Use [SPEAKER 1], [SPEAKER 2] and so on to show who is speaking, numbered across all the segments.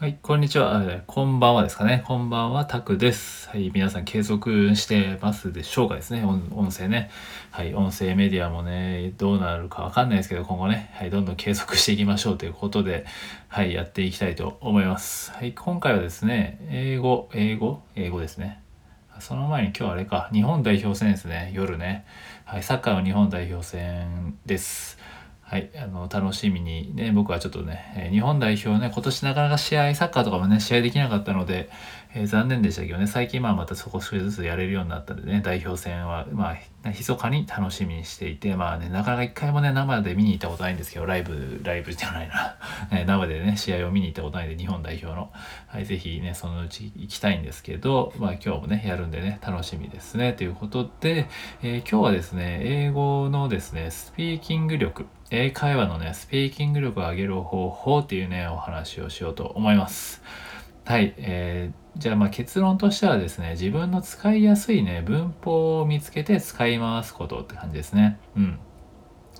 [SPEAKER 1] はい、こんにちは。こんばんはですかね。こんばんは、タクです。はい、皆さん継続してますでしょうかですね。音声ね。はい、音声メディアもね、どうなるかわかんないですけど、今後ね、はい、どんどん継続していきましょうということで、はい、やっていきたいと思います。はい、今回はですね、英語、英語、英語ですね。その前に今日あれか、日本代表戦ですね、夜ね。はい、サッカーの日本代表戦です。はい、あの楽しみにね、僕はちょっとね、え日本代表ね、今年なかなか試合、サッカーとかもね、試合できなかったので、えー、残念でしたけどね、最近まあまた少しずつやれるようになったんでね、代表戦は、まあ、密かに楽しみにしていて、まあね、なかなか一回もね、生で見に行ったことないんですけど、ライブ、ライブじゃないな、ね、生でね、試合を見に行ったことないんで、日本代表の、はい、ぜひね、そのうち行きたいんですけど、まあ今日もね、やるんでね、楽しみですね、ということで、えー、今日はですね、英語のですね、スピーキング力、英会話のね、スピーキング力を上げる方法っていうね、お話をしようと思います。はい、えー、じゃあまあ結論としてはですね、自分の使いやすいね、文法を見つけて使い回すことって感じですね。うん。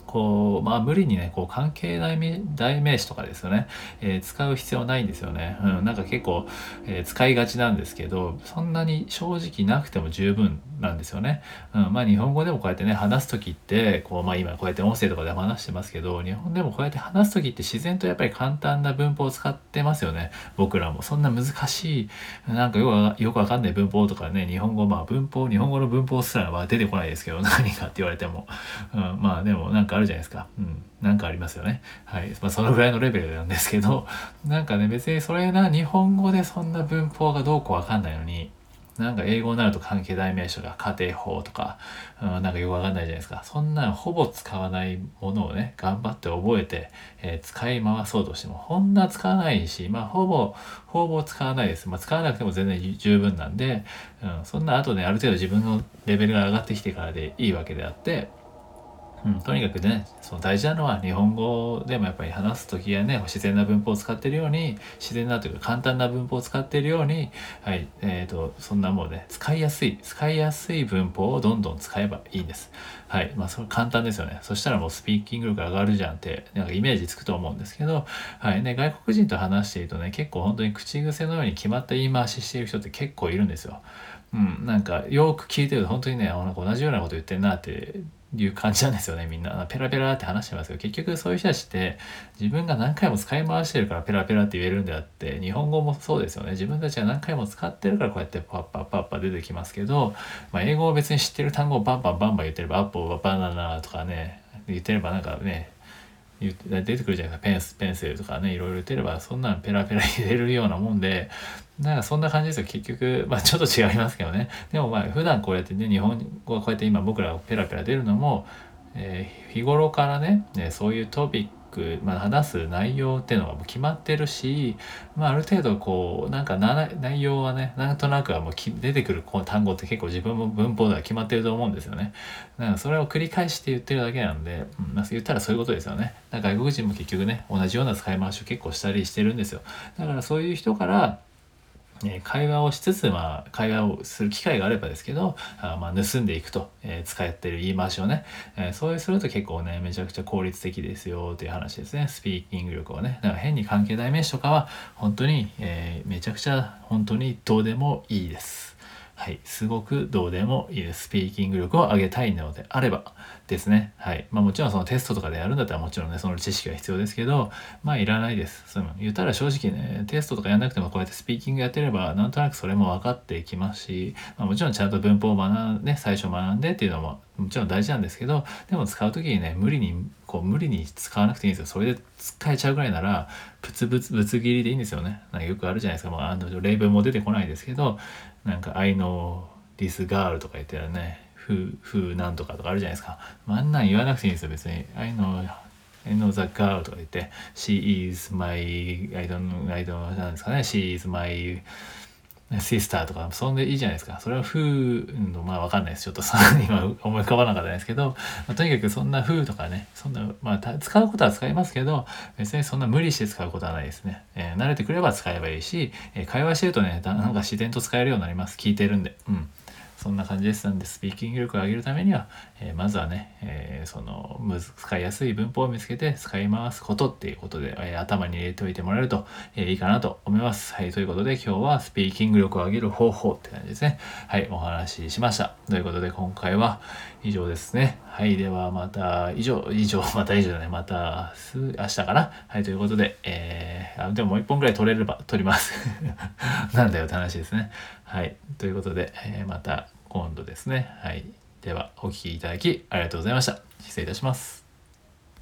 [SPEAKER 1] こう、まあ無理にね、こう関係代名代名詞とかですよね、えー、使う必要ないんですよね。うん、なんか結構、えー、使いがちなんですけど、そんなに正直なくても十分なんですよね。うん、まあ日本語でもこうやってね、話す時って、こう、まあ今こうやって音声とかで話してますけど、日本でもこうやって話す時って自然とやっぱり簡単な文法を使ってますよね。僕らも。そんな難しい、なんかよくよくわかんない文法とかね、日本語、まあ文法、日本語の文法すらは出てこないですけど、何かって言われても。うん、まあでもなんかあるじゃないですか。うん。なんかありますよね。はい。まあそのぐらいのレベルなんですけど、なんかね、別にそれな、日本語でそんな文法がどうかわかんないのに、なんか英語になると関係代名詞が家庭法とか、うん、なんかよくわかんないじゃないですか。そんなほぼ使わないものをね、頑張って覚えて、えー、使い回そうとしても、こんな使わないし、まあほぼ、ほぼ使わないです。まあ使わなくても全然十分なんで、うん、そんな後ね、ある程度自分のレベルが上がってきてからでいいわけであって、うん、とにかくねその大事なのは日本語でもやっぱり話す時はね自然な文法を使ってるように自然なというか簡単な文法を使ってるようにはいえーと、そんなもうね使いやすい使いやすい文法をどんどん使えばいいんです。はいまあそれ簡単ですよね。そしたらもうスピーキング力上がるじゃんってなんかイメージつくと思うんですけどはいね外国人と話しているとね結構本当に口癖のように決まった言い回ししている人って結構いるんですよ。うん、なんかよく聞いてると本当にねなんか同じようなこと言ってんなっていう感じなんですよねみんな。ペラペラって話してますけど結局そういう人たちって自分が何回も使い回してるからペラペラって言えるんであって日本語もそうですよね。自分たちが何回も使ってるからこうやってパッパッパッパ出てきますけど、まあ、英語を別に知ってる単語をバンバンバンバン言ってればアップルバナナとかね言ってればなんかね言出てくるじゃないですか。ペンスペンセルとかねいろいろ言ってればそんなのペラペラ入れるようなもんでなんかそんな感じですよ。結局まあちょっと違いますけどね。でもまあ普段こうやってね日本語がこうやって今僕らペラペラ出るのも、えー、日頃からねねそういうトピックク、まあ、話す内容っていうのがもう決まってるし、まあ、ある程度こうなんか内容はねなんとなくはもう出てくるこの単語って結構自分も文法では決まってると思うんですよね。だからそれを繰り返して言ってるだけなんで、うんまあ、言ったらそういうことですよね。だから外国人も結局ね同じような使い回しを結構したりしてるんですよ。だからそういう人からえ会話をしつつ、まあ、会話をする機会があればですけど、あまあ、盗んでいくと、えー、使ってる言い回しをね、えー、そうすると結構ね、めちゃくちゃ効率的ですよという話ですね。スピーキング力をね。だから変に関係代名詞とかは、本当に、えー、めちゃくちゃ本当にどうでもいいです。はい、すごくどうでもいいです。スピーキング力を上げたいのであればですね。はい。まあもちろんそのテストとかでやるんだったらもちろんね、その知識が必要ですけど、まあいらないです。その言ったら正直ね、テストとかやんなくてもこうやってスピーキングやってれば、なんとなくそれも分かってきますし、まあ、もちろんちゃんと文法を学んで、最初学んでっていうのももちろん大事なんですけど、でも使う時にね、無理に、こう無理に使わなくていいんですよ。それで使えちゃうぐらいなら、プツプツぶつ切りでいいんですよね。なんかよくあるじゃないですか。まああの例文も出てこないですけど、なんか I know this girl とか言ってらね、ふ、ふなんとかとかあるじゃないですか。あんなん言わなくていいんですよ、別に。I know, I know the girl とか言って、she is my, I don't, I don't, なんですかね、she is my シスターとか、そんでいいじゃないですか。それは風の、まあわかんないです。ちょっとさ、今思い浮かばなかったですけど、まあ、とにかくそんな風とかね、そんな、まあ使うことは使いますけど、別にそんな無理して使うことはないですね。えー、慣れてくれば使えばいいし、えー、会話してるとね、なんか自然と使えるようになります。聞いてるんで。うん。そんな感じですなんでスピーキング力を上げるためには、えー、まずはね、えー、その使いやすい文法を見つけて使い回すことっていうことで、えー、頭に入れておいてもらえると、えいいかなと思います。はい、ということで今日はスピーキング力を上げる方法って感じですね。はい、お話ししました。ということで今回は以上ですね。はい、ではまた以上、以上、また以上だね。また明日かな。はい、ということで、えー、あでももう一本ぐらい取れれば取ります。なんだよって話ですね。はい、ということで、えー、また今度ですね。はい。では、お聴きいただきありがとうございました。失礼いたします。